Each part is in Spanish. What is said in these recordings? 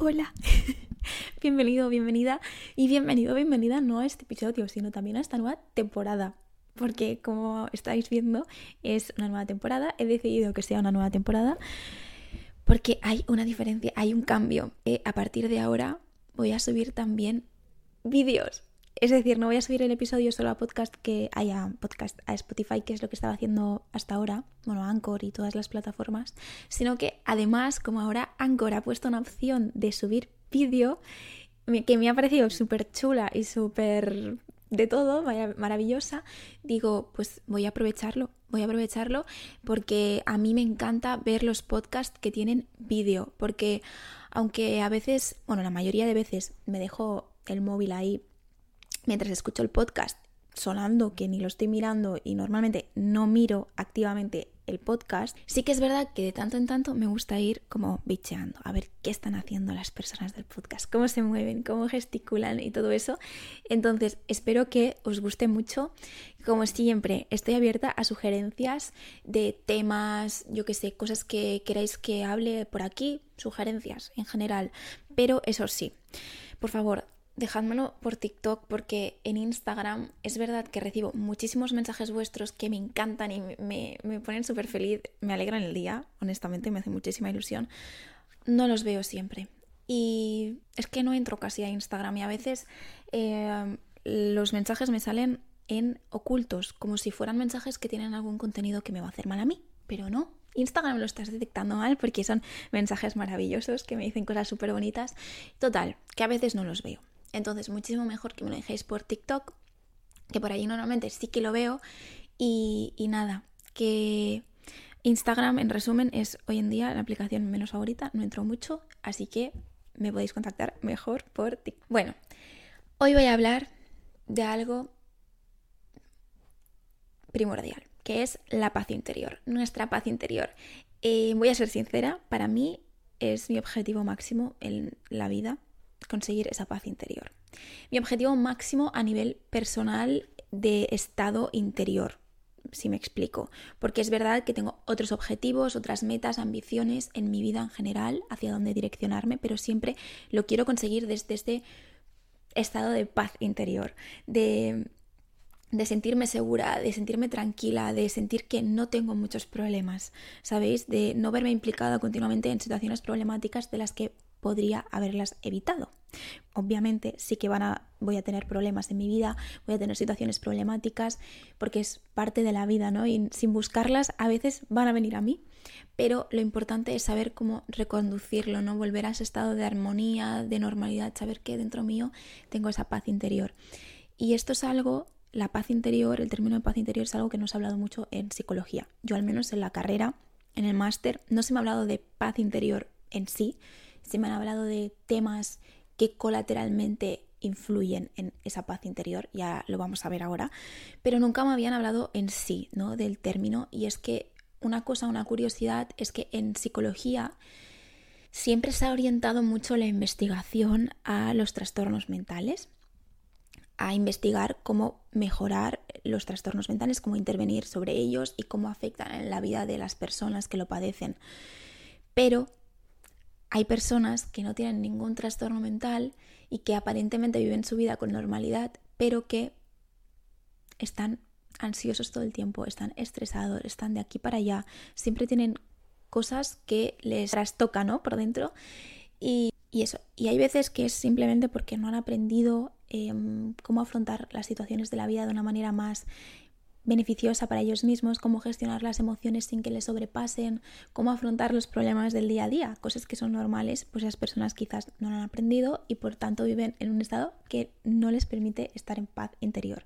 Hola, bienvenido, bienvenida y bienvenido, bienvenida no a este episodio, sino también a esta nueva temporada. Porque como estáis viendo, es una nueva temporada. He decidido que sea una nueva temporada porque hay una diferencia, hay un cambio. Eh, a partir de ahora voy a subir también vídeos. Es decir, no voy a subir el episodio solo a podcast que haya podcast a Spotify, que es lo que estaba haciendo hasta ahora, bueno, Anchor y todas las plataformas, sino que además, como ahora Anchor ha puesto una opción de subir vídeo, que me ha parecido súper chula y súper de todo, maravillosa, digo, pues voy a aprovecharlo, voy a aprovecharlo porque a mí me encanta ver los podcasts que tienen vídeo, porque aunque a veces, bueno, la mayoría de veces me dejo el móvil ahí mientras escucho el podcast sonando que ni lo estoy mirando y normalmente no miro activamente el podcast, sí que es verdad que de tanto en tanto me gusta ir como bicheando, a ver qué están haciendo las personas del podcast, cómo se mueven, cómo gesticulan y todo eso. Entonces, espero que os guste mucho. Como siempre, estoy abierta a sugerencias de temas, yo que sé, cosas que queráis que hable por aquí, sugerencias en general. Pero eso sí, por favor, dejádmelo por TikTok porque en Instagram es verdad que recibo muchísimos mensajes vuestros que me encantan y me, ponen súper feliz, me alegran el día, honestamente me hace muchísima ilusión. No los veo siempre. Y es que no entro casi a Instagram y a veces eh, los mensajes me salen en ocultos, como si fueran mensajes que tienen algún contenido que me va a hacer mal a mí, pero no. Instagram lo estás detectando mal porque son mensajes maravillosos que me dicen cosas súper bonitas. Total, que a veces no los veo. Entonces, muchísimo mejor que me lo dejéis por TikTok, que por allí normalmente sí que lo veo. Y, nada, que Instagram, en resumen, es hoy en día la aplicación menos favorita, no entro mucho, así que me podéis contactar mejor por TikTok. Bueno, hoy voy a hablar de algo primordial, que es la paz interior, nuestra paz interior. Eh, voy a ser sincera, para mí es mi objetivo máximo en la vida conseguir esa paz interior. Mi objetivo máximo a nivel personal de estado interior, si me explico, porque es verdad que tengo otros objetivos, otras metas, ambiciones en mi vida en general, hacia dónde direccionarme, pero siempre lo quiero conseguir desde este estado de paz interior, de, de sentirme segura, de sentirme tranquila, de sentir que no tengo muchos problemas, ¿sabéis? De no verme implicada continuamente en situaciones problemáticas de las que podría haberlas evitado. Obviamente sí que van a, voy a tener problemas en mi vida, voy a tener situaciones problemáticas, porque es parte de la vida, ¿no? Y sin buscarlas a veces van a venir a mí, pero lo importante es saber cómo reconducirlo, ¿no? Volver a ese estado de armonía, de normalidad, saber que dentro mío tengo esa paz interior. Y esto es algo, la paz interior, el término de paz interior es algo que nos ha hablado mucho en psicología. Yo al menos en la carrera, en el máster, no se me ha hablado de paz interior en sí, se me han hablado de temas que colateralmente influyen en esa paz interior, ya lo vamos a ver ahora, pero nunca me habían hablado en sí, ¿no? Del término, y es que una cosa, una curiosidad, es que en psicología siempre se ha orientado mucho la investigación a los trastornos mentales, a investigar cómo mejorar los trastornos mentales, cómo intervenir sobre ellos y cómo afectan en la vida de las personas que lo padecen. Pero hay personas que no tienen ningún trastorno mental y que aparentemente viven su vida con normalidad, pero que están ansiosos todo el tiempo, están estresados, están de aquí para allá, siempre tienen cosas que les trastocan ¿no? por dentro y, eso. Y hay veces que es simplemente porque no han aprendido em, cómo afrontar las situaciones de la vida de una manera más beneficiosa para ellos mismos, cómo gestionar las emociones sin que les sobrepasen, cómo afrontar los problemas del día a día, cosas que son normales, pues esas personas quizás no lo han aprendido y por tanto viven en un estado que no les permite estar en paz interior.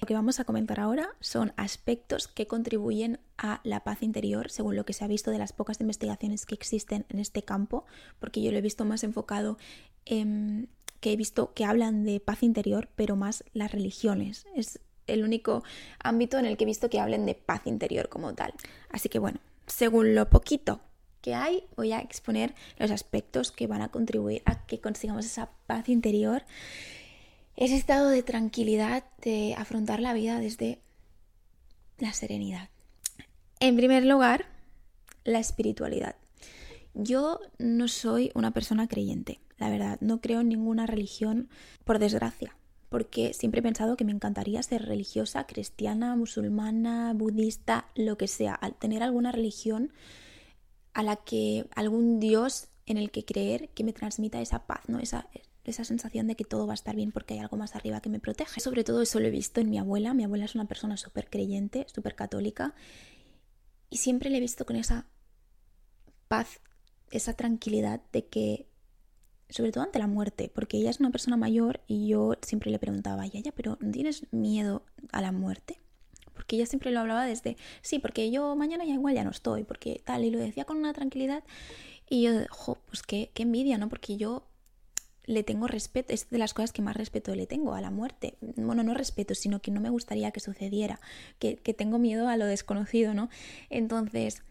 Lo que vamos a comentar ahora son aspectos que contribuyen a la paz interior, según lo que se ha visto de las pocas investigaciones que existen en este campo, porque yo lo he visto más enfocado en que he visto que hablan de paz interior, pero más las religiones. Es el único ámbito en el que he visto que hablen de paz interior como tal. Así que bueno, según lo poquito que hay, voy a exponer los aspectos que van a contribuir a que consigamos esa paz interior, ese estado de tranquilidad, de afrontar la vida desde la serenidad. En primer lugar, la espiritualidad. Yo no soy una persona creyente, la verdad. No creo en ninguna religión, por desgracia, porque siempre he pensado que me encantaría ser religiosa, cristiana, musulmana, budista, lo que sea, al tener alguna religión a la que algún dios en el que creer que me transmita esa paz, ¿no? Esa, esa sensación de que todo va a estar bien porque hay algo más arriba que me protege. Sobre todo eso lo he visto en mi abuela. Mi abuela es una persona súper creyente, súper católica y siempre le he visto con esa paz, esa tranquilidad de que, sobre todo ante la muerte, porque ella es una persona mayor y yo siempre le preguntaba, ya, ya, pero ¿no tienes miedo a la muerte? Porque ella siempre lo hablaba desde, sí, porque yo mañana ya igual ya no estoy, porque tal, y lo decía con una tranquilidad. Y yo, jo, pues qué, qué envidia, ¿no? Porque yo le tengo respeto, es de las cosas que más respeto le tengo a la muerte. Bueno, no respeto, sino que no me gustaría que sucediera, que, tengo miedo a lo desconocido, ¿no? Entonces,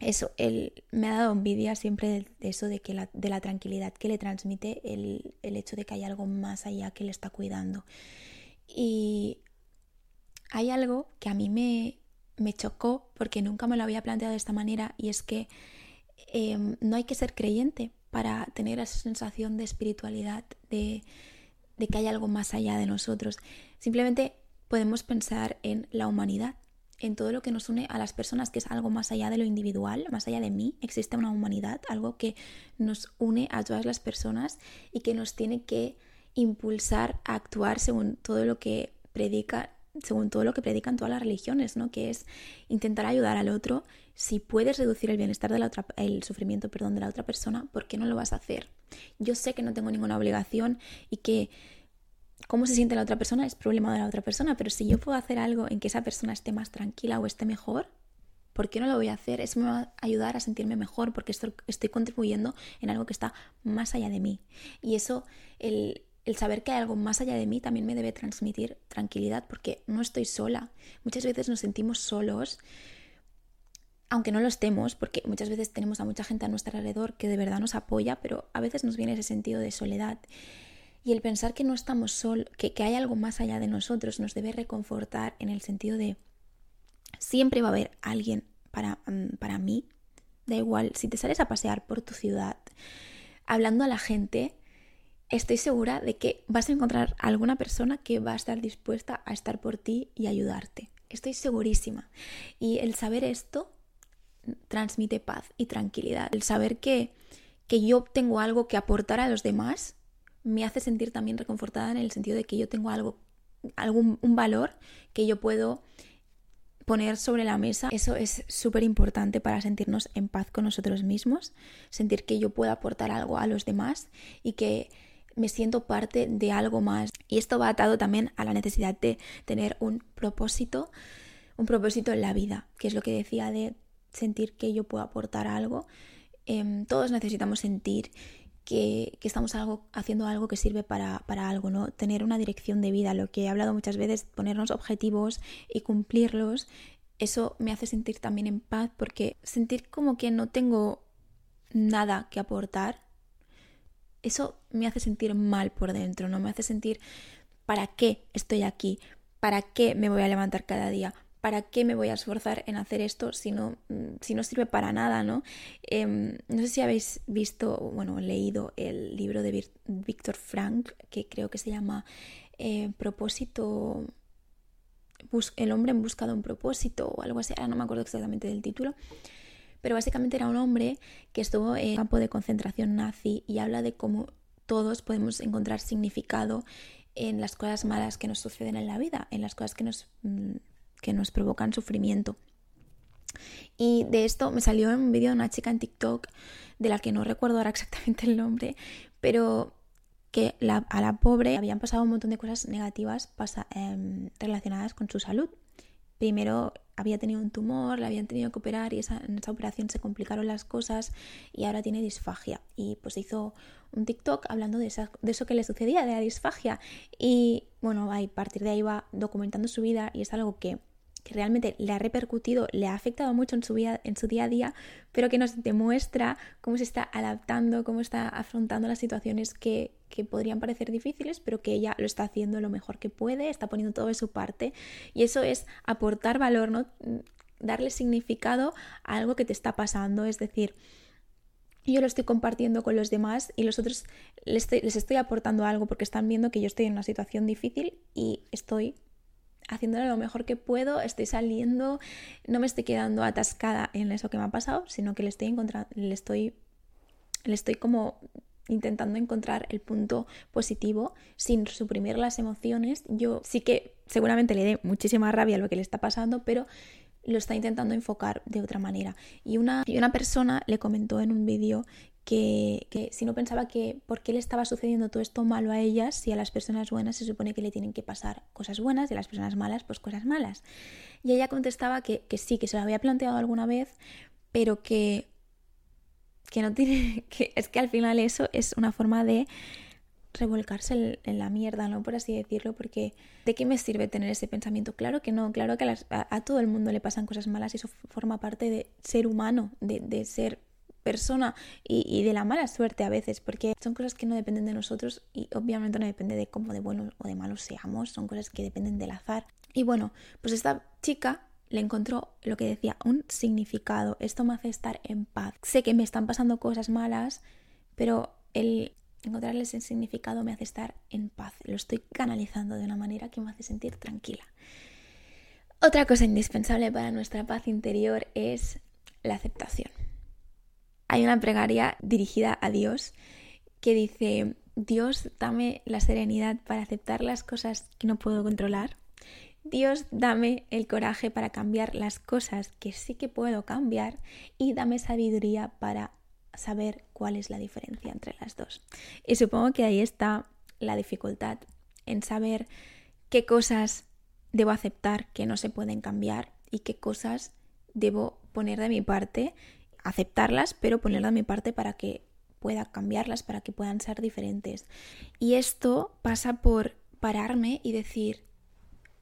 eso, él me ha dado envidia siempre de, eso, de, que la, de la tranquilidad que le transmite el, el hecho de que hay algo más allá que le está cuidando. Y hay algo que a mí me, me chocó porque nunca me lo había planteado de esta manera y es que em, no hay que ser creyente para tener esa sensación de espiritualidad, de, de que hay algo más allá de nosotros. Simplemente podemos pensar en la humanidad, en todo lo que nos une a las personas, que es algo más allá de lo individual, más allá de mí, existe una humanidad, algo que nos une a todas las personas y que nos tiene que impulsar a actuar según todo lo que predica según todo lo que predican todas las religiones, ¿no? Que es intentar ayudar al otro. Si puedes reducir el bienestar de la otra, el sufrimiento, perdón, de la otra persona, ¿por qué no lo vas a hacer? Yo sé que no tengo ninguna obligación y que cómo se siente la otra persona es problema de la otra persona, pero si yo puedo hacer algo en que esa persona esté más tranquila o esté mejor, ¿por qué no lo voy a hacer? Eso me va a ayudar a sentirme mejor porque estoy contribuyendo en algo que está más allá de mí. Y eso, el, el saber que hay algo más allá de mí también me debe transmitir tranquilidad porque no estoy sola. Muchas veces nos sentimos solos, aunque no lo estemos, porque muchas veces tenemos a mucha gente a nuestro alrededor que de verdad nos apoya, pero a veces nos viene ese sentido de soledad. Y el pensar que no estamos solos, que, que hay algo más allá de nosotros, nos debe reconfortar en el sentido de siempre va a haber alguien para, mm, para mí. Da igual, si te sales a pasear por tu ciudad, hablando a la gente, estoy segura de que vas a encontrar alguna persona que va a estar dispuesta a estar por ti y ayudarte. Estoy segurísima. Y el saber esto transmite paz y tranquilidad. El saber que, que yo tengo algo que aportar a los demás me hace sentir también reconfortada en el sentido de que yo tengo algo, algún un valor que yo puedo poner sobre la mesa. Eso es súper importante para sentirnos en paz con nosotros mismos, sentir que yo puedo aportar algo a los demás y que me siento parte de algo más. Y esto va atado también a la necesidad de tener un propósito, un propósito en la vida, que es lo que decía de sentir que yo puedo aportar algo. Em, todos necesitamos sentir que, estamos haciendo algo que sirve para, para, algo, ¿no? Tener una dirección de vida, lo que he hablado muchas veces, ponernos objetivos y cumplirlos, eso me hace sentir también en paz porque sentir como que no tengo nada que aportar eso me hace sentir mal por dentro, ¿no? Me hace sentir, ¿para qué estoy aquí? ¿Para qué me voy a levantar cada día? ¿Para qué me voy a esforzar en hacer esto si no, mm, sirve para nada, ¿no? Em, no sé si habéis visto, bueno, leído el libro de Víctor Frank, que creo que se llama eh, Propósito, El hombre en busca de un propósito o algo así, ahora no me acuerdo exactamente del título, pero básicamente era un hombre que estuvo en campo de concentración nazi y habla de cómo todos podemos encontrar significado en las cosas malas que nos suceden en la vida, en las cosas que nos, mm, que nos provocan sufrimiento. Y de esto me salió un vídeo de una chica en TikTok, de la que no recuerdo ahora exactamente el nombre, pero que a la pobre habían pasado un montón de cosas negativas em, relacionadas con su salud. Primero había tenido un tumor, le habían tenido que operar y en esa operación se complicaron las cosas y ahora tiene disfagia. Y pues hizo un TikTok hablando de, de eso que le sucedía, de la disfagia. Y bueno, a partir de ahí va documentando su vida y es algo que que realmente le ha repercutido, le ha afectado mucho en su vida, en su día a día, pero que nos demuestra cómo se está adaptando, cómo está afrontando las situaciones que, que podrían parecer difíciles, pero que ella lo está haciendo lo mejor que puede, está poniendo todo de su parte. Y eso es aportar valor, ¿no? Darle significado a algo que te está pasando, es decir, yo lo estoy compartiendo con los demás y los otros les estoy, les estoy aportando algo porque están viendo que yo estoy en una situación difícil y estoy haciéndolo lo mejor que puedo, estoy saliendo, no me estoy quedando atascada en eso que me ha pasado, sino que le estoy encontrando, le estoy, le estoy como intentando encontrar el punto positivo sin suprimir las emociones. Yo sí que seguramente le dé muchísima rabia a lo que le está pasando, pero lo está intentando enfocar de otra manera. Y una, y una persona le comentó en un vídeo que, si no pensaba que por qué le estaba sucediendo todo esto malo a ellas, si a las personas buenas se supone que le tienen que pasar cosas buenas y a las personas malas pues cosas malas. Y ella contestaba que, que sí, que se lo había planteado alguna vez, pero que, que no tiene, que es que al final eso es una forma de revolcarse en la mierda, ¿no? Por así decirlo, porque ¿de qué me sirve tener ese pensamiento? Claro que no, claro que a, todo el mundo le pasan cosas malas y eso forma parte de ser humano, de, ser persona y, de la mala suerte a veces, porque son cosas que no dependen de nosotros y obviamente no depende de cómo de buenos o de malos seamos, son cosas que dependen del azar. Y bueno, pues esta chica le encontró lo que decía, un significado. Esto me hace estar en paz. Sé que me están pasando cosas malas, pero el Encontrarles ese significado me hace estar en paz. Lo estoy canalizando de una manera que me hace sentir tranquila. Otra cosa indispensable para nuestra paz interior es la aceptación. Hay una plegaria dirigida a Dios que dice, Dios, dame la serenidad para aceptar las cosas que no puedo controlar. Dios, dame el coraje para cambiar las cosas que sí que puedo cambiar y dame sabiduría para saber cuál es la diferencia entre las dos. Y supongo que ahí está la dificultad en saber qué cosas debo aceptar que no se pueden cambiar y qué cosas debo poner de mi parte, aceptarlas, pero poner de mi parte para que pueda cambiarlas, para que puedan ser diferentes. Y esto pasa por pararme y decir,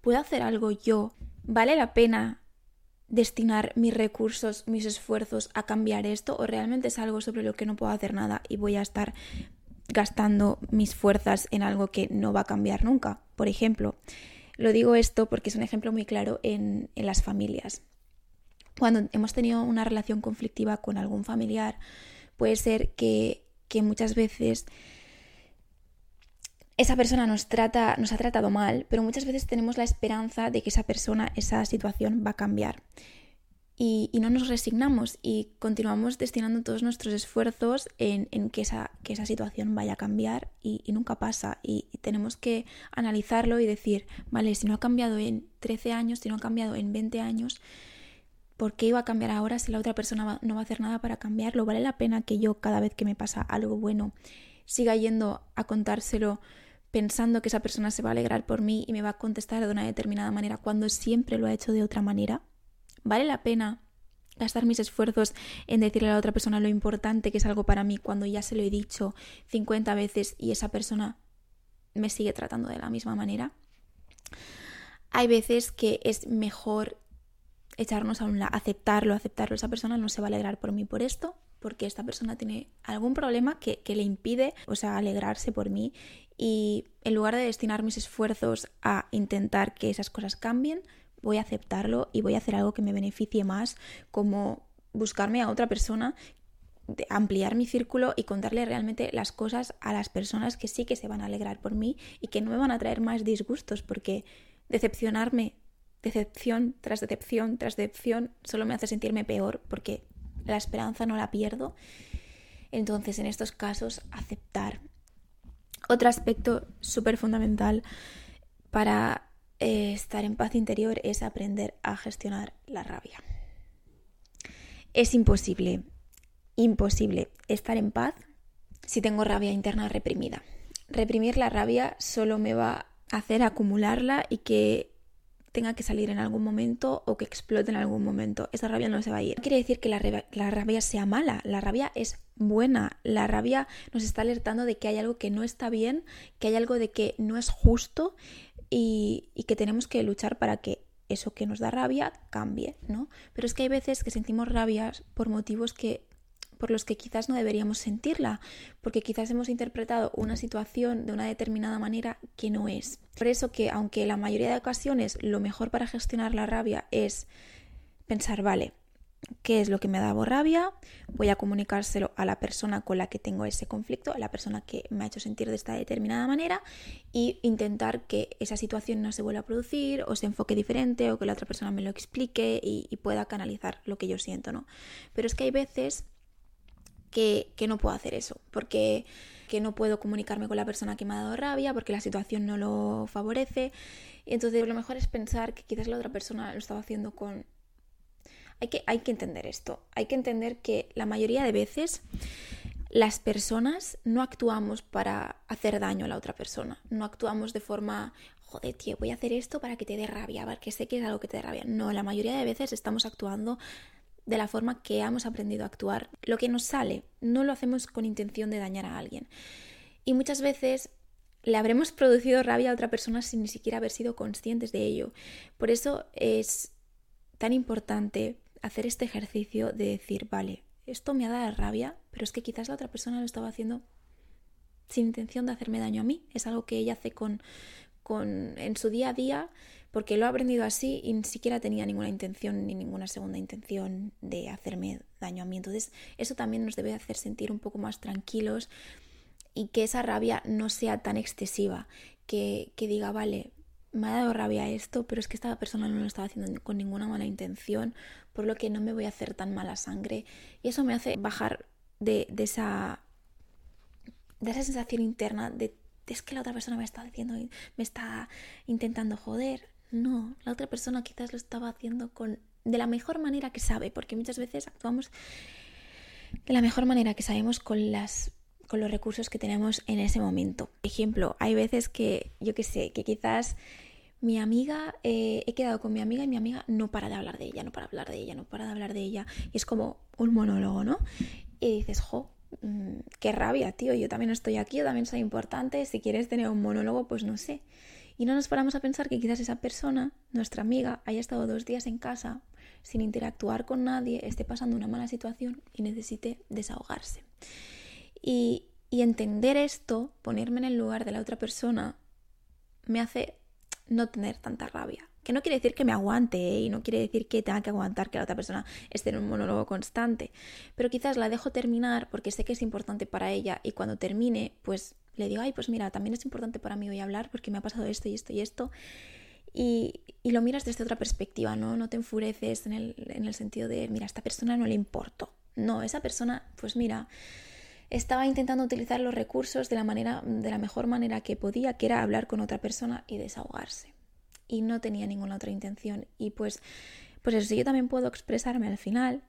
¿puedo hacer algo yo? ¿Vale la pena destinar mis recursos, mis esfuerzos a cambiar esto o realmente es algo sobre lo que no puedo hacer nada y voy a estar gastando mis fuerzas en algo que no va a cambiar nunca. Por ejemplo, lo digo esto porque es un ejemplo muy claro en, en las familias. Cuando hemos tenido una relación conflictiva con algún familiar, puede ser que, que muchas veces esa persona nos trata, nos ha tratado mal, pero muchas veces tenemos la esperanza de que esa persona, esa situación va a cambiar. Y, no nos resignamos y continuamos destinando todos nuestros esfuerzos en, que, esa, que, esa, situación vaya a cambiar y, nunca pasa. Y, tenemos que analizarlo y decir, vale, si no ha cambiado en 13 años, si no ha cambiado en 20 años, ¿por qué iba a cambiar ahora si la otra persona no va a hacer nada para cambiarlo? ¿Vale la pena que yo cada vez que me pasa algo bueno siga yendo a contárselo? pensando que esa persona se va a alegrar por mí y me va a contestar de una determinada manera cuando siempre lo ha hecho de otra manera? ¿Vale la pena gastar mis esfuerzos en decirle a la otra persona lo importante que es algo para mí cuando ya se lo he dicho 50 veces y esa persona me sigue tratando de la misma manera? Hay veces que es mejor echarnos a un lado, aceptarlo, aceptarlo. Esa persona no se va a alegrar por mí por esto, porque esta persona tiene algún problema que, que, le impide, o sea, alegrarse por mí y en lugar de destinar mis esfuerzos a intentar que esas cosas cambien, voy a aceptarlo y voy a hacer algo que me beneficie más, como buscarme a otra persona, ampliar mi círculo y contarle realmente las cosas a las personas que sí que se van a alegrar por mí y que no me van a traer más disgustos, porque decepcionarme, decepción tras decepción tras decepción, solo me hace sentirme peor, porque la esperanza no la pierdo. Entonces, en estos casos, aceptar otro aspecto súper fundamental para eh, estar en paz interior es aprender a gestionar la rabia. Es imposible, imposible estar en paz si tengo rabia interna reprimida. Reprimir la rabia solo me va a hacer acumularla y que tenga que salir en algún momento o que explote en algún momento. Esa rabia no se va a ir. No quiere decir que la, la rabia sea mala, la rabia es buena. La rabia nos está alertando de que hay algo que no está bien, que hay algo de que no es justo y, y que tenemos que luchar para que eso que nos da rabia cambie, ¿no? Pero es que hay veces que sentimos rabias por motivos que por los que quizás no deberíamos sentirla, porque quizás hemos interpretado una situación de una determinada manera que no es. Por eso que aunque la mayoría de ocasiones lo mejor para gestionar la rabia es pensar, vale, qué es lo que me da rabia, voy a comunicárselo a la persona con la que tengo ese conflicto, a la persona que me ha hecho sentir de esta determinada manera y intentar que esa situación no se vuelva a producir o se enfoque diferente o que la otra persona me lo explique y, pueda canalizar lo que yo siento, ¿no? Pero es que hay veces que, no puedo hacer eso, porque que no puedo comunicarme con la persona que me ha dado rabia, porque la situación no lo favorece. Entonces lo mejor es pensar que quizás la otra persona lo estaba haciendo con hay que, hay que entender esto. Hay que entender que la mayoría de veces las personas no actuamos para hacer daño a la otra persona. No actuamos de forma, joder, tío, voy a hacer esto para que te dé rabia, porque sé que es algo que te dé rabia. No, la mayoría de veces estamos actuando de la forma que hemos aprendido a actuar. Lo que nos sale, no lo hacemos con intención de dañar a alguien. Y muchas veces le habremos producido rabia a otra persona sin ni siquiera haber sido conscientes de ello. Por eso es tan importante hacer este ejercicio de decir, vale, esto me ha dado rabia, pero es que quizás la otra persona lo estaba haciendo sin intención de hacerme daño a mí. Es algo que ella hace con, con, en su día a día porque lo ha aprendido así y ni siquiera tenía ninguna intención ni ninguna segunda intención de hacerme daño a mí. Entonces eso también nos debe hacer sentir un poco más tranquilos y que esa rabia no sea tan excesiva, que, que diga, vale, me ha dado rabia esto, pero es que esta persona no lo estaba haciendo con ninguna mala intención, por lo que no me voy a hacer tan mala sangre. Y eso me hace bajar de, esa, de esa sensación interna de, es que la otra persona me está diciendo, me está intentando joder. No, la otra persona quizás lo estaba haciendo con de la mejor manera que sabe, porque muchas veces actuamos de la mejor manera que sabemos con las con los recursos que tenemos en ese momento. Por ejemplo, hay veces que, yo qué sé, que quizás mi amiga, eh, he quedado con mi amiga y mi amiga no para de hablar de ella, no para de hablar de ella, no para de hablar de ella. Y es como un monólogo, ¿no? Y dices, jo, mm, qué rabia, tío, yo también estoy aquí, yo también soy importante, si quieres tener un monólogo, pues no sé. Y no nos paramos a pensar que quizás esa persona, nuestra amiga, haya estado dos días en casa sin interactuar con nadie, esté pasando una mala situación y necesite desahogarse. Y, entender esto, ponerme en el lugar de la otra persona, me hace no tener tanta rabia. Que no quiere decir que me aguante ¿eh? y no quiere decir que tenga que aguantar que la otra persona esté en un monólogo constante. Pero quizás la dejo terminar porque sé que es importante para ella y cuando termine, pues le digo, ay, pues mira, también es importante para mí hoy hablar porque me ha pasado esto y esto y esto. Y, y lo miras desde otra perspectiva, ¿no? No te enfureces en el, en el sentido de, mira, a esta persona no le importo. No, esa persona, pues mira, estaba intentando utilizar los recursos de la, manera, de la mejor manera que podía, que era hablar con otra persona y desahogarse. Y no tenía ninguna otra intención. Y pues, pues eso, si yo también puedo expresarme al final,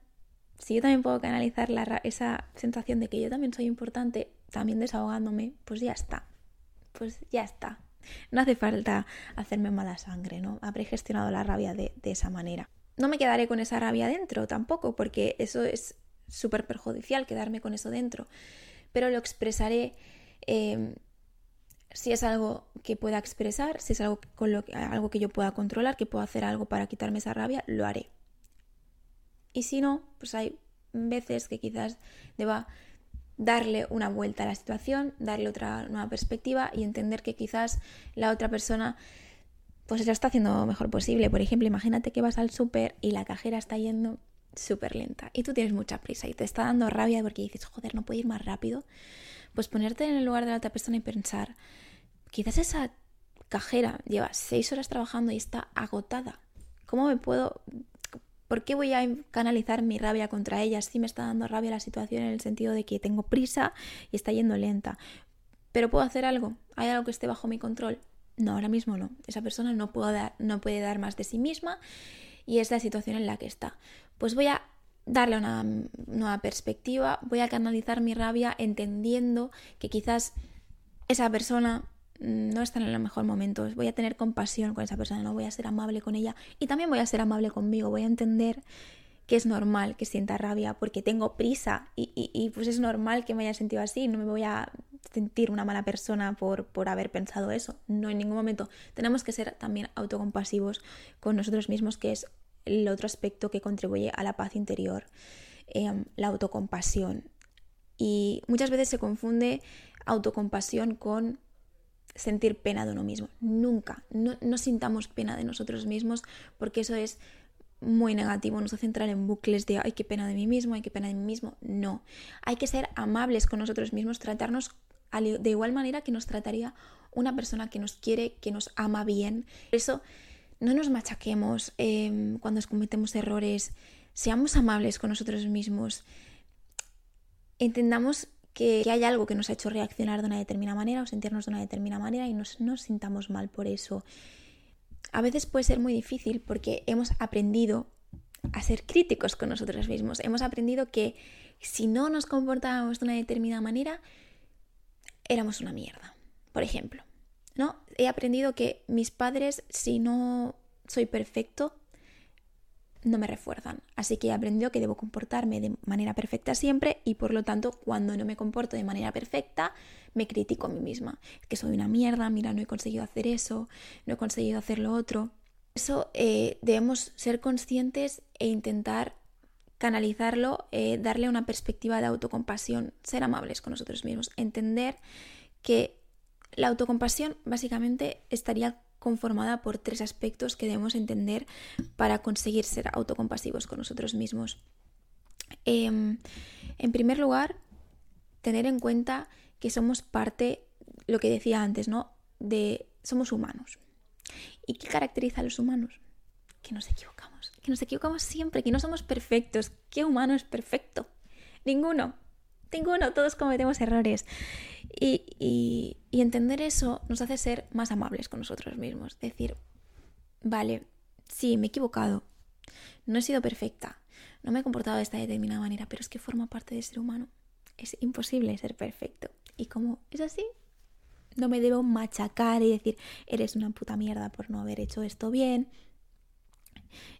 si yo también puedo canalizar esa sensación de que yo también soy importante, también desahogándome, pues ya está. Pues ya está. No hace falta hacerme mala sangre, ¿no? Habré gestionado la rabia de, de esa manera. No me quedaré con esa rabia dentro tampoco, porque eso es súper perjudicial quedarme con eso dentro, pero lo expresaré em, si es algo que pueda expresar, si es algo, con lo, algo que yo pueda controlar, que pueda hacer algo para quitarme esa rabia, lo haré. Y si no, pues hay veces que quizás deba darle una vuelta a la situación, darle otra nueva perspectiva y entender que quizás la otra persona pues lo está haciendo lo mejor posible. Por ejemplo, imagínate que vas al súper y la cajera está yendo súper lenta y tú tienes mucha prisa y te está dando rabia porque dices, joder, no puedo ir más rápido, pues ponerte en el lugar de la otra persona y pensar, quizás esa cajera lleva seis horas trabajando y está agotada. ¿Cómo me puedo... ¿Por qué voy a canalizar mi rabia contra ella si me está dando rabia la situación en el sentido de que tengo prisa y está yendo lenta? Pero puedo hacer algo. ¿Hay algo que esté bajo mi control? No, ahora mismo no. Esa persona no, no puede dar más de sí misma y es la situación en la que está. Pues voy a darle una nueva perspectiva, voy a canalizar mi rabia entendiendo que quizás esa persona no está en el mejor momento, voy a tener compasión con esa persona, no voy a ser amable con ella. Y también voy a ser amable conmigo, voy a entender que es normal que sienta rabia porque tengo prisa y, pues es normal que me haya sentido así, no me voy a sentir una mala persona por, por haber pensado eso, no en ningún momento. Tenemos que ser también autocompasivos con nosotros mismos, que es el otro aspecto que contribuye a la paz interior, em, la autocompasión. Y muchas veces se confunde autocompasión con sentir pena de uno mismo. Nunca, no, sintamos pena de nosotros mismos porque eso es muy negativo, nos hace entrar en bucles de ay, qué pena de mí mismo, ay, qué pena de mí mismo. No, hay que ser amables con nosotros mismos, tratarnos de igual manera que nos trataría una persona que nos quiere, que nos ama bien. Por eso, no nos machaquemos em, cuando cometemos errores, seamos amables con nosotros mismos, entendamos que, hay algo que nos ha hecho reaccionar de una determinada manera o sentirnos de una determinada manera y nos, nos sintamos mal por eso. A veces puede ser muy difícil porque hemos aprendido a ser críticos con nosotros mismos. Hemos aprendido que si no nos comportábamos de una determinada manera, éramos una mierda. Por ejemplo, ¿no? He aprendido que mis padres, si no soy perfecto, no me refuerzan. Así que he aprendido que debo comportarme de manera perfecta siempre y por lo tanto cuando no me comporto de manera perfecta me critico a mí misma. Que soy una mierda, mira, no he conseguido hacer eso, no he conseguido hacer lo otro. Eso eh, debemos ser conscientes e intentar canalizarlo, eh, darle una perspectiva de autocompasión, ser amables con nosotros mismos, entender que la autocompasión básicamente estaría conformada por tres aspectos que debemos entender para conseguir ser autocompasivos con nosotros mismos. Em, en primer lugar, tener en cuenta que somos parte, lo que decía antes, ¿no? De somos humanos. ¿Y qué caracteriza a los humanos? Que nos equivocamos, que nos equivocamos siempre, que no somos perfectos. ¿Qué humano es perfecto? Ninguno, ninguno, todos cometemos errores. Y, entender eso nos hace ser más amables con nosotros mismos. Decir, vale, sí, me he equivocado, no he sido perfecta, no me he comportado de esta determinada manera, pero es que forma parte de ser humano. Es imposible ser perfecto. Y como es así, no me debo machacar y decir, eres una puta mierda por no haber hecho esto bien,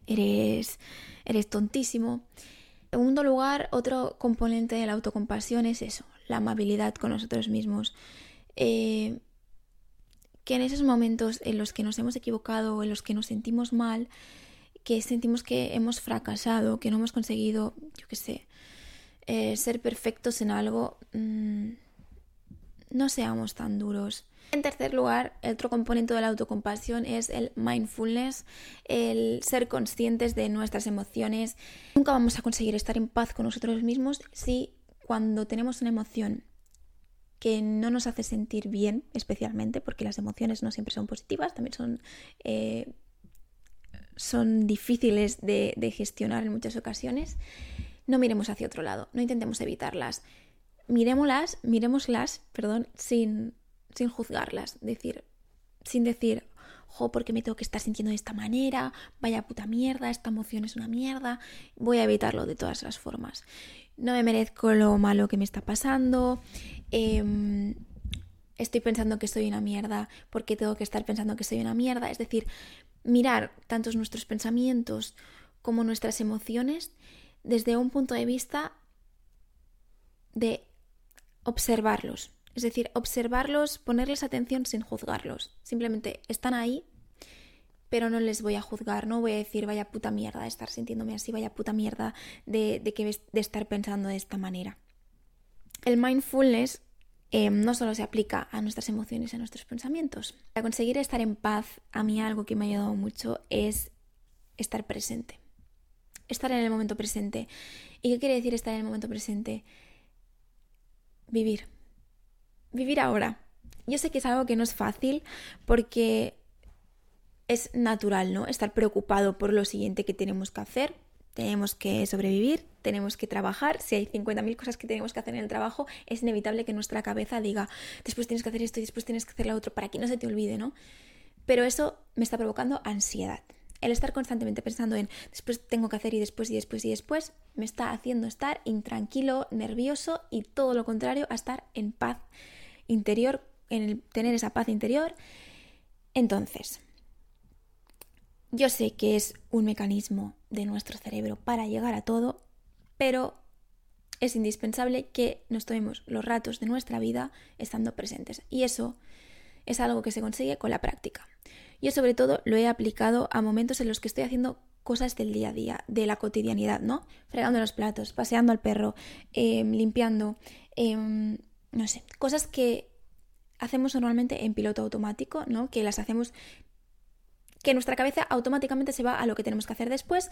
eres, eres tontísimo. En segundo lugar, otro componente de la autocompasión es eso, la amabilidad con nosotros mismos. Eh, que en esos momentos en los que nos hemos equivocado en los que nos sentimos mal, que sentimos que hemos fracasado, que no hemos conseguido, yo qué sé, eh, ser perfectos en algo, mm, no seamos tan duros. En tercer lugar, otro componente de la autocompasión es el mindfulness, el ser conscientes de nuestras emociones. Nunca vamos a conseguir estar en paz con nosotros mismos si cuando tenemos una emoción que no nos hace sentir bien, especialmente, porque las emociones no siempre son positivas, también son, eh, son difíciles de, gestionar en muchas ocasiones, no miremos hacia otro lado, no intentemos evitarlas. Miremoslas, miremoslas, perdón, sin, sin juzgarlas, decir, sin decir, jo, porque me tengo que estar sintiendo de esta manera, vaya puta mierda, esta emoción es una mierda, voy a evitarlo de todas las formas no me merezco lo malo que me está pasando, em, estoy pensando que soy una mierda porque tengo que estar pensando que soy una mierda. Es decir, mirar tantos nuestros pensamientos como nuestras emociones desde un punto de vista de observarlos. Es decir, observarlos, ponerles atención sin juzgarlos. Simplemente están ahí pero no les voy a juzgar, no voy a decir vaya puta mierda de estar sintiéndome así, vaya puta mierda de, que, de estar pensando de esta manera. El mindfulness em, no solo se aplica a nuestras emociones y a nuestros pensamientos. Para conseguir estar en paz, a mí algo que me ha ayudado mucho es estar presente. Estar en el momento presente. ¿Y qué quiere decir estar en el momento presente? Vivir. Vivir ahora. Yo sé que es algo que no es fácil porque es natural, ¿no? Estar preocupado por lo siguiente que tenemos que hacer. Tenemos que sobrevivir, tenemos que trabajar. Si hay 50.000 cosas que tenemos que hacer en el trabajo, es inevitable que nuestra cabeza diga, después tienes que hacer esto y después tienes que hacer lo otro, para que no se te olvide, ¿no? Pero eso me está provocando ansiedad. El estar constantemente pensando en después tengo que hacer y después y después y después me está haciendo estar intranquilo, nervioso y todo lo contrario a estar en paz interior, en el tener esa paz interior. Entonces, yo sé que es un mecanismo de nuestro cerebro para llegar a todo, pero es indispensable que nos tomemos los ratos de nuestra vida estando presentes. Y eso es algo que se consigue con la práctica. Yo sobre todo lo he aplicado a momentos en los que estoy haciendo cosas del día a día, de la cotidianidad, ¿no? Fregando los platos, paseando al perro, em, limpiando, em, no sé, cosas que hacemos normalmente en piloto automático, ¿no? Que las hacemos que nuestra cabeza automáticamente se va a lo que tenemos que hacer después,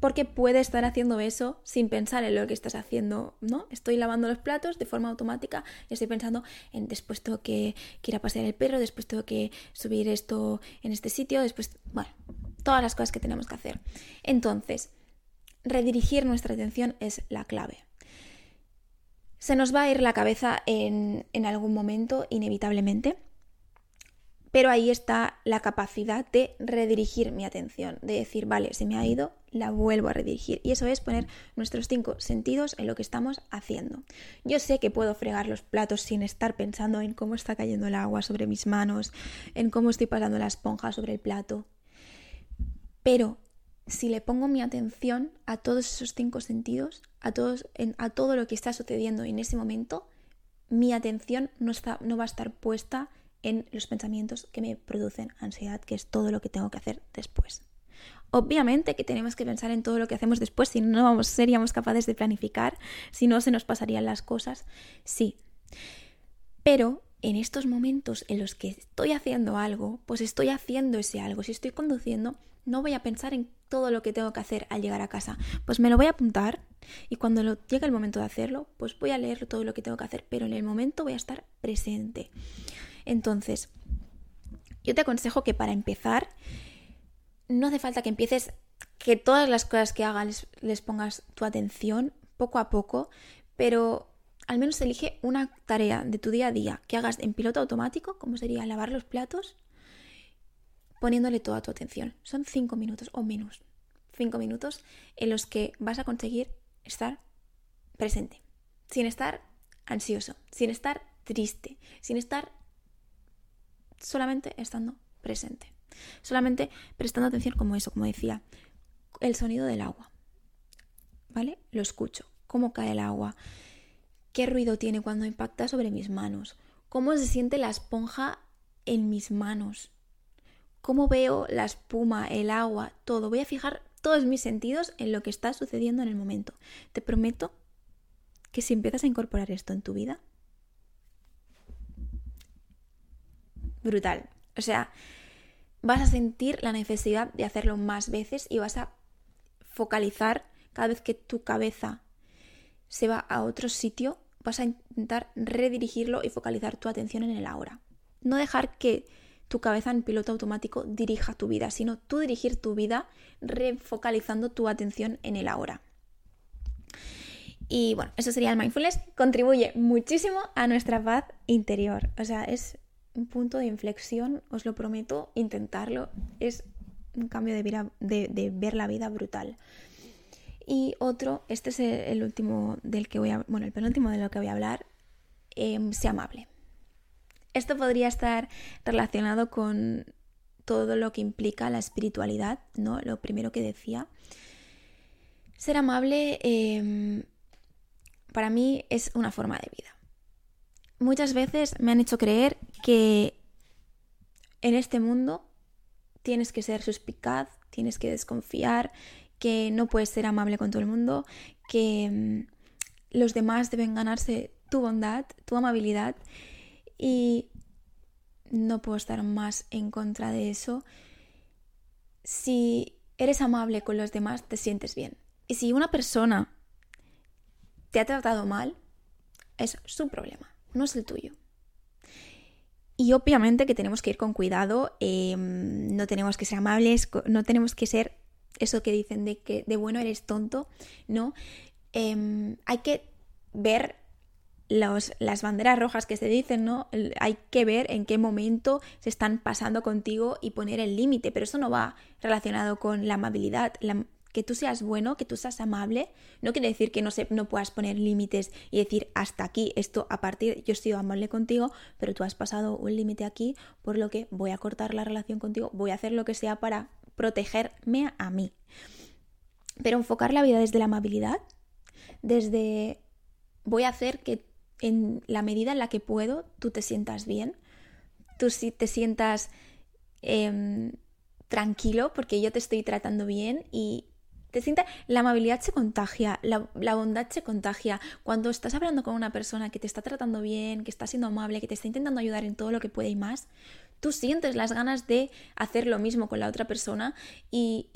porque puede estar haciendo eso sin pensar en lo que estás haciendo, ¿no? Estoy lavando los platos de forma automática y estoy pensando en después tengo que, que ir a pasear el perro, después tengo que subir esto en este sitio, después, bueno, todas las cosas que tenemos que hacer. Entonces, redirigir nuestra atención es la clave. Se nos va a ir la cabeza en, en algún momento, inevitablemente pero ahí está la capacidad de redirigir mi atención, de decir, vale, se me ha ido, la vuelvo a redirigir. Y eso es poner nuestros cinco sentidos en lo que estamos haciendo. Yo sé que puedo fregar los platos sin estar pensando en cómo está cayendo el agua sobre mis manos, en cómo estoy pasando la esponja sobre el plato. Pero si le pongo mi atención a todos esos cinco sentidos, a, todos, a todo lo que está sucediendo en ese momento, mi atención no, está, no va a estar puesta en los pensamientos que me producen ansiedad, que es todo lo que tengo que hacer después. Obviamente que tenemos que pensar en todo lo que hacemos después, si no vamos, seríamos capaces de planificar, si no se nos pasarían las cosas, sí. Pero en estos momentos en los que estoy haciendo algo, pues estoy haciendo ese algo. Si estoy conduciendo, no voy a pensar en todo lo que tengo que hacer al llegar a casa. Pues me lo voy a apuntar y cuando llegue el momento de hacerlo, pues voy a leer todo lo que tengo que hacer, pero en el momento voy a estar presente. Entonces, yo te aconsejo que para empezar, no hace falta que empieces, que todas las cosas que hagas les, pongas tu atención poco a poco, pero al menos elige una tarea de tu día a día que hagas en piloto automático, como sería lavar los platos, poniéndole toda tu atención. Son cinco minutos o menos. Cinco minutos en los que vas a conseguir estar presente, sin estar ansioso, sin estar triste, sin estar solamente estando presente. Solamente prestando atención como eso, como decía, el sonido del agua. ¿Vale? Lo escucho. Cómo cae el agua. Qué ruido tiene cuando impacta sobre mis manos. Cómo se siente la esponja en mis manos. Cómo veo la espuma, el agua, todo. Voy a fijar todos mis sentidos en lo que está sucediendo en el momento. Te prometo que si empiezas a incorporar esto en tu vida, brutal. O sea, vas a sentir la necesidad de hacerlo más veces y vas a focalizar cada vez que tu cabeza se va a otro sitio, vas a intentar redirigirlo y focalizar tu atención en el ahora. No dejar que tu cabeza en piloto automático dirija tu vida, sino tú dirigir tu vida refocalizando tu atención en el ahora. Y bueno, eso sería el mindfulness. Contribuye muchísimo a nuestra paz interior. O sea, es un punto de inflexión, os lo prometo, intentarlo. Es un cambio de, ver la vida brutal. Y otro, este es el, último del que voy a, bueno, el penúltimo de lo que voy a hablar, em, sea amable. Esto podría estar relacionado con todo lo que implica la espiritualidad, ¿no? Lo primero que decía. Ser amable em, para mí es una forma de vida muchas veces me han hecho creer que en este mundo tienes que ser suspicaz, tienes que desconfiar, que no puedes ser amable con todo el mundo, que mm, los demás deben ganarse tu bondad, tu amabilidad y no puedo estar más en contra de eso. Si eres amable con los demás, te sientes bien. Y si una persona te ha tratado mal, es su problema no es el tuyo. Y obviamente que tenemos que ir con cuidado, em, no tenemos que ser amables, no tenemos que ser eso que dicen de que de bueno eres tonto, ¿no? Em, hay que ver las banderas rojas que se dicen, ¿no? Hay que ver en qué momento se están pasando contigo y poner el límite, pero eso no va relacionado con la amabilidad. Que tú seas bueno, que tú seas amable, no quiere decir que no, se, no puedas poner límites y decir hasta aquí, esto a partir, yo he sido amable contigo, pero tú has pasado un límite aquí, por lo que voy a cortar la relación contigo, voy a hacer lo que sea para protegerme a mí. Pero enfocar la vida desde la amabilidad, desde voy a hacer que en la medida en la que puedo tú te sientas bien, tú te sientas em, tranquilo porque yo te estoy tratando bien y, te sienta, la amabilidad se contagia, la, bondad se contagia. Cuando estás hablando con una persona que te está tratando bien, que está siendo amable, que te está intentando ayudar en todo lo que puede y más, Tú sientes las ganas de hacer lo mismo con la otra persona y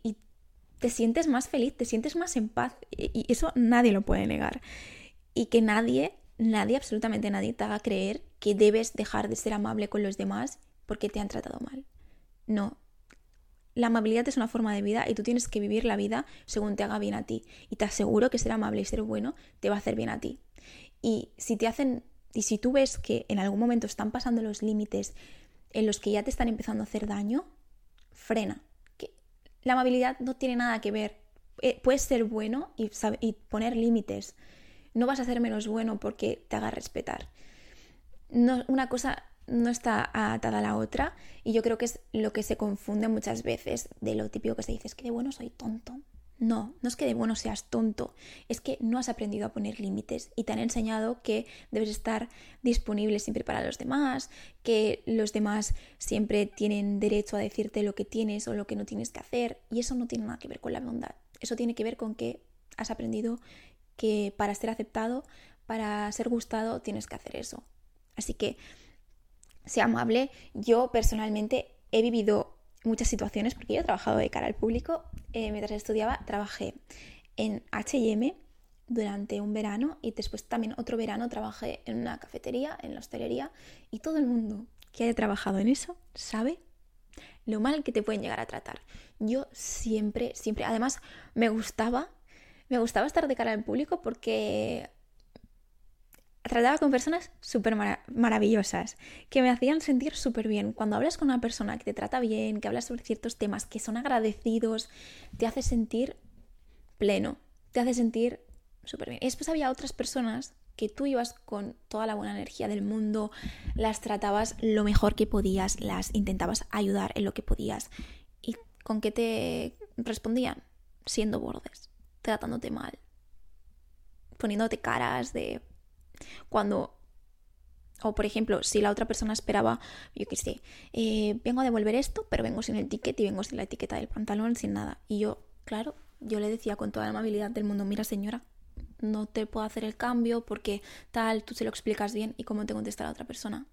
te sientes más feliz, te sientes más en paz y eso nadie lo puede negar. Y que nadie, nadie, absolutamente nadie te haga creer que debes dejar de ser amable con los demás porque te han tratado mal. No. La amabilidad es una forma de vida y tú tienes que vivir la vida según te haga bien a ti. Y te aseguro que ser amable y ser bueno te va a hacer bien a ti. Y si te hacen, y si tú ves que en algún momento están pasando los límites en los que ya te están empezando a hacer daño, frena la amabilidad no tiene nada que ver. Eh, puedes ser bueno y poner límites. No vas a ser menos bueno porque te haga respetar. No, una cosa no está atada a la otra y yo creo que es lo que se confunde muchas veces de lo típico que se dice, es que de bueno soy tonto. No, no es que de bueno seas tonto, es que no has aprendido a poner límites y te han enseñado que debes estar disponible siempre para los demás, que los demás siempre tienen derecho a decirte lo que tienes o lo que no tienes que hacer y eso no tiene nada que ver con la bondad. Eso tiene que ver con que has aprendido que para ser aceptado, para ser gustado, tienes que hacer eso. Así que, sea amable. Yo personalmente he vivido muchas situaciones, porque yo he trabajado de cara al público. Eh, mientras estudiaba, trabajé en HM durante un verano y después también otro verano trabajé en una cafetería, en la hostelería, y todo el mundo que haya trabajado en eso sabe lo mal que te pueden llegar a tratar. Yo siempre, siempre, además me gustaba, me gustaba estar de cara al público porque trataba con personas súper maravillosas, que me hacían sentir súper bien. Cuando hablas con una persona que te trata bien, que hablas sobre ciertos temas, que son agradecidos, te hace sentir pleno, te hace sentir súper bien. Y después había otras personas que tú ibas con toda la buena energía del mundo, las tratabas lo mejor que podías, las intentabas ayudar en lo que podías. ¿Y con qué te respondían? Siendo bordes, tratándote mal, poniéndote caras de cuando, o por ejemplo, si la otra persona esperaba, yo qué sé, eh, vengo a devolver esto, pero vengo sin el ticket y vengo sin la etiqueta del pantalón, sin nada. Y yo, claro, yo le decía con toda la amabilidad del mundo, mira señora, no te puedo hacer el cambio porque tal, tú se lo explicas bien y cómo te contesta la otra persona.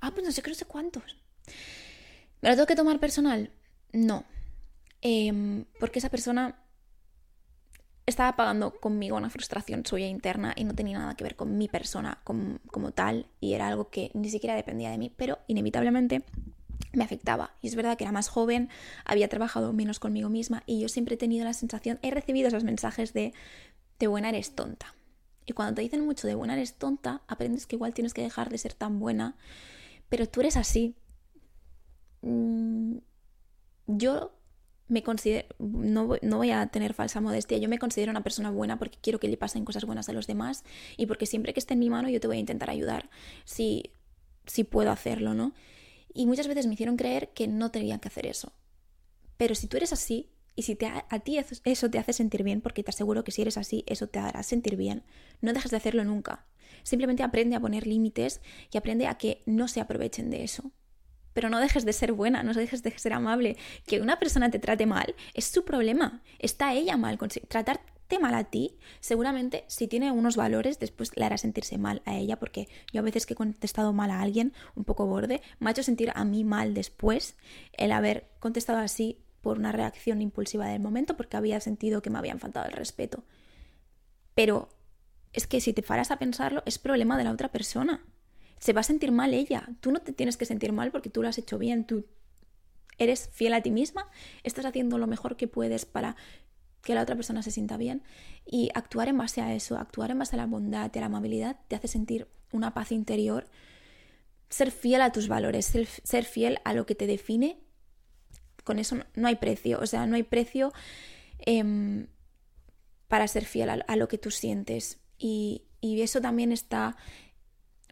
Ah, pues no sé qué, no sé cuántos. ¿Me lo tengo que tomar personal? No. Em, porque esa persona estaba pagando conmigo una frustración suya interna y no tenía nada que ver con mi persona como, como, tal y era algo que ni siquiera dependía de mí, pero inevitablemente me afectaba. Y es verdad que era más joven, había trabajado menos conmigo misma y yo siempre he tenido la sensación, he recibido esos mensajes de de buena eres tonta. Y cuando te dicen mucho de buena eres tonta, aprendes que igual tienes que dejar de ser tan buena, pero tú eres así. Mm, yo me considero, no, voy a tener falsa modestia, yo me considero una persona buena porque quiero que le pasen cosas buenas a los demás y porque siempre que esté en mi mano yo te voy a intentar ayudar si, si puedo hacerlo, ¿no? Y muchas veces me hicieron creer que no tenía que hacer eso. Pero si tú eres así y si te, a ti eso te hace sentir bien, porque te aseguro que si eres así, eso te hará sentir bien, no dejes de hacerlo nunca. Simplemente aprende a poner límites y aprende a que no se aprovechen de eso pero no dejes de ser buena, no dejes de ser amable. Que una persona te trate mal es su problema, está ella mal. Tratarte mal a ti, seguramente si tiene unos valores, después le hará sentirse mal a ella, porque yo a veces que he contestado mal a alguien, un poco borde, me ha hecho sentir a mí mal después el haber contestado así por una reacción impulsiva del momento, porque había sentido que me habían faltado el respeto. Pero es que si te paras a pensarlo, es problema de la otra persona se va a sentir mal ella. Tú no te tienes que sentir mal porque tú lo has hecho bien, tú eres fiel a ti misma, estás haciendo lo mejor que puedes para que la otra persona se sienta bien. Y actuar en base a eso, actuar en base a la bondad y a la amabilidad te hace sentir una paz interior, ser fiel a tus valores, ser, fiel a lo que te define, con eso no, hay precio, o sea, no hay precio em, para ser fiel a, lo que tú sientes. Y, y eso también está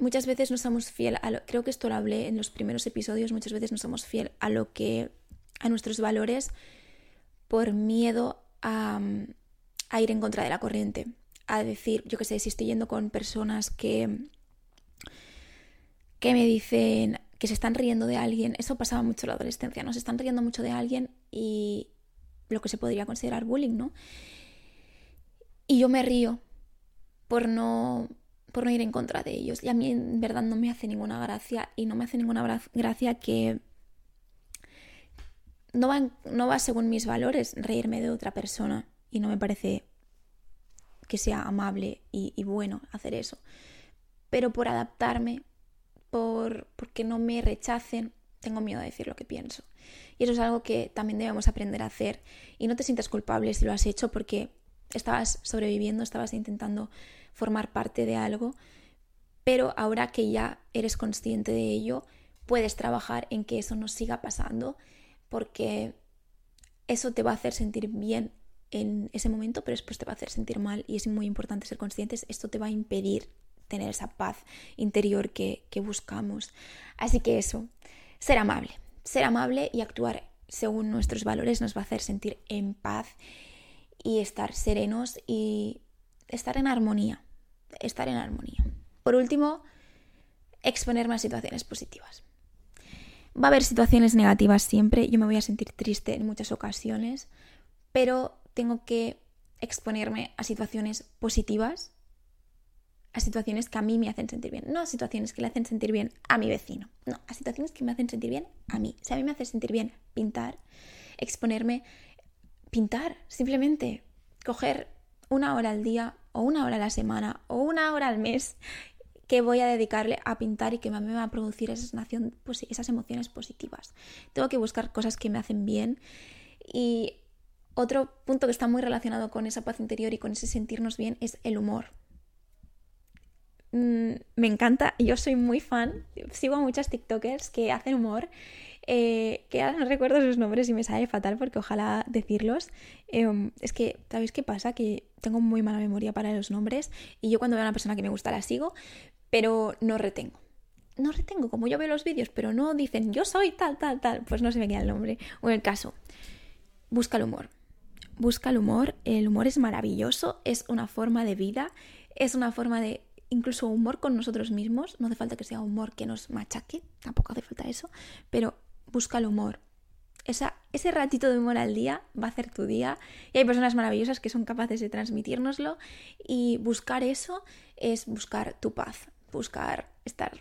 muchas veces no somos fiel a lo, creo que esto lo hablé en los primeros episodios, muchas veces no somos fiel a lo que, a nuestros valores por miedo a, a ir en contra de la corriente, a decir, yo qué sé, si estoy yendo con personas que, que me dicen que se están riendo de alguien, eso pasaba mucho en la adolescencia, ¿no? Se están riendo mucho de alguien y lo que se podría considerar bullying, ¿no? Y yo me río por no por no ir en contra de ellos. Y a mí en verdad no me hace ninguna gracia y no me hace ninguna gracia que no va, no va según mis valores reírme de otra persona y no me parece que sea amable y, bueno hacer eso. Pero por adaptarme, por porque no me rechacen, tengo miedo de decir lo que pienso. Y eso es algo que también debemos aprender a hacer. Y no te sientas culpable si lo has hecho porque estabas sobreviviendo, estabas intentando formar parte de algo, pero ahora que ya eres consciente de ello, puedes trabajar en que eso no siga pasando porque eso te va a hacer sentir bien en ese momento, pero después te va a hacer sentir mal y es muy importante ser conscientes. Esto te va a impedir tener esa paz interior que, que buscamos. Así que eso, ser amable, ser amable y actuar según nuestros valores nos va a hacer sentir en paz y estar serenos y estar en armonía, estar en armonía. Por último, exponerme a situaciones positivas. Va a haber situaciones negativas siempre, yo me voy a sentir triste en muchas ocasiones, pero tengo que exponerme a situaciones positivas, a situaciones que a mí me hacen sentir bien, no a situaciones que le hacen sentir bien a mi vecino, no, a situaciones que me hacen sentir bien a mí. Si a mí me hace sentir bien pintar, exponerme, pintar, simplemente coger una hora al día o una hora a la semana o una hora al mes que voy a dedicarle a pintar y que me va a producir pues esas emociones positivas. Tengo que buscar cosas que me hacen bien y otro punto que está muy relacionado con esa paz interior y con ese sentirnos bien es el humor. Mm, me encanta, yo soy muy fan, sigo a muchas TikTokers que hacen humor, eh, que ahora no recuerdo sus nombres y me sale fatal porque ojalá decirlos. Em, es que, ¿sabéis qué pasa? Que tengo muy mala memoria para los nombres y yo cuando veo a una persona que me gusta la sigo, pero no retengo. No retengo, como yo veo los vídeos, pero no dicen yo soy tal, tal, tal, pues no se me queda el nombre. O el caso, busca el humor. Busca el humor, el humor es maravilloso, es una forma de vida, es una forma de incluso humor con nosotros mismos, no hace falta que sea humor que nos machaque, tampoco hace falta eso, pero busca el humor. Esa, ese ratito de humor al día va a hacer tu día y hay personas maravillosas que son capaces de transmitírnoslo y buscar eso es buscar tu paz, buscar estar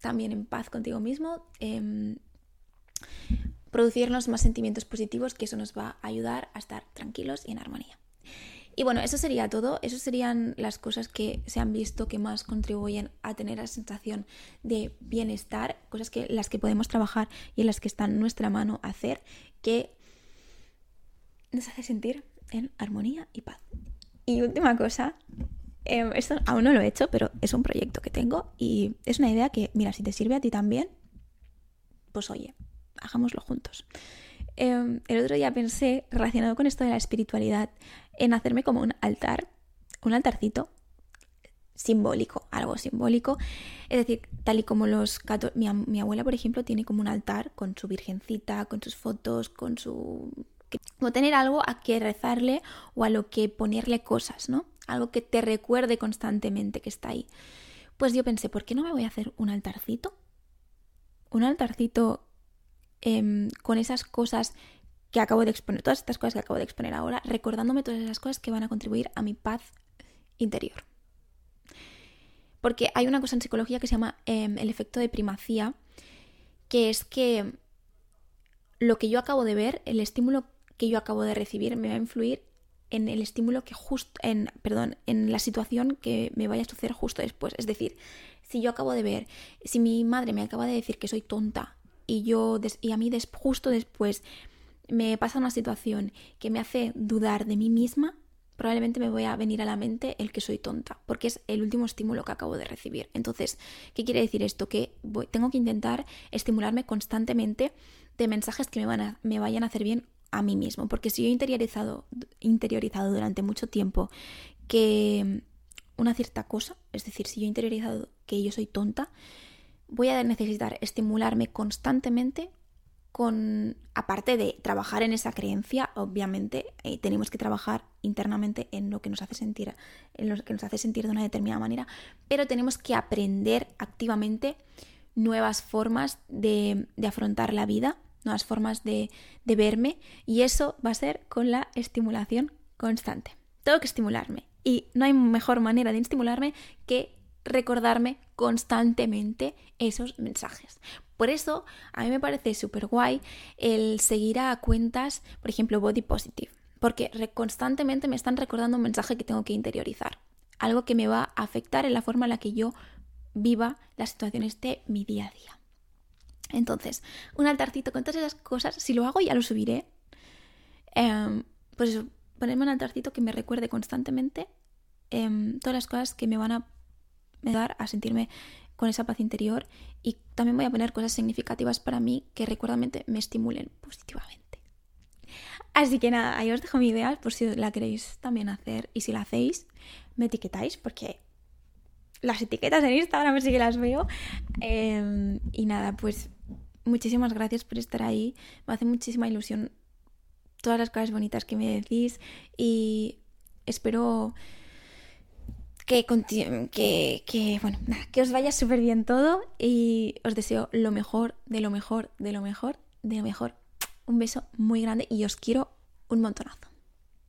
también en paz contigo mismo, em, producirnos más sentimientos positivos que eso nos va a ayudar a estar tranquilos y en armonía. Y bueno, eso sería todo. Esas serían las cosas que se han visto que más contribuyen a tener la sensación de bienestar, cosas que las que podemos trabajar y en las que está en nuestra mano hacer, que nos hace sentir en armonía y paz. Y última cosa, Em, esto aún no lo he hecho, pero es un proyecto que tengo y es una idea que, mira, si te sirve a ti también, pues oye, hagámoslo juntos. Em, el otro día pensé, relacionado con esto de la espiritualidad, en hacerme como un altar, un altarcito simbólico, algo simbólico. Es decir, tal y como los mi, mi abuela, por ejemplo, tiene como un altar con su virgencita, con sus fotos, con su como tener algo a que rezarle o a lo que ponerle cosas, ¿no? algo que te recuerde constantemente que está ahí. Pues yo pensé, ¿por qué no me voy a hacer un altarcito? Un altarcito em, con esas cosas que acabo de exponer, todas estas cosas que acabo de exponer ahora, recordándome todas esas cosas que van a contribuir a mi paz interior. Porque hay una cosa en psicología que se llama em, el efecto de primacía, que es que lo que yo acabo de ver, el estímulo que yo acabo de recibir, me va a influir en el estímulo que justo, en, perdón, en la situación que me vaya a suceder justo después. Es decir, si yo acabo de ver, si mi madre me acaba de decir que soy tonta y yo y a mí justo después me pasa una situación que me hace dudar de mí misma, probablemente me voy a venir a la mente el que soy tonta, porque es el último estímulo que acabo de recibir. Entonces, ¿qué quiere decir esto? Que tengo que intentar estimularme constantemente de mensajes que me, van a, me vayan a hacer bien a mí mismo. Porque si yo he interiorizado, interiorizado durante mucho tiempo que una cierta cosa, es decir, si yo he interiorizado que yo soy tonta, voy a necesitar estimularme constantemente con, aparte de trabajar en esa creencia, obviamente eh, tenemos que trabajar internamente en lo que nos hace sentir, en lo que nos hace sentir de una determinada manera, pero tenemos que aprender activamente nuevas formas de, de afrontar la vida nuevas formas de, verme y eso va a ser con la estimulación constante. Tengo que estimularme y no hay mejor manera de estimularme que recordarme constantemente esos mensajes. Por eso a mí me parece súper guay el seguir a cuentas, por ejemplo, Body Positive, porque constantemente me están recordando un mensaje que tengo que interiorizar, algo que me va a afectar en la forma en la que yo viva las situaciones de mi día a día. Entonces, un altarcito con todas esas cosas, si lo hago ya lo subiré. Em, pues eso, ponerme un altarcito que me recuerde constantemente em, todas las cosas que me van a dar a sentirme con esa paz interior y también voy a poner cosas significativas para mí que recuerdamente me estimulen positivamente. Así que nada, ahí os dejo mi idea por si la queréis también hacer y si la hacéis, me etiquetáis porque las etiquetas en Instagram sí que las veo. Em, y nada, pues muchísimas gracias por estar ahí. Me hace muchísima ilusión todas las cosas bonitas que me decís y espero que, que, bueno, que os vaya súper bien todo y os deseo lo mejor, de lo mejor, de lo mejor, de lo mejor. Un beso muy grande y os quiero un montonazo.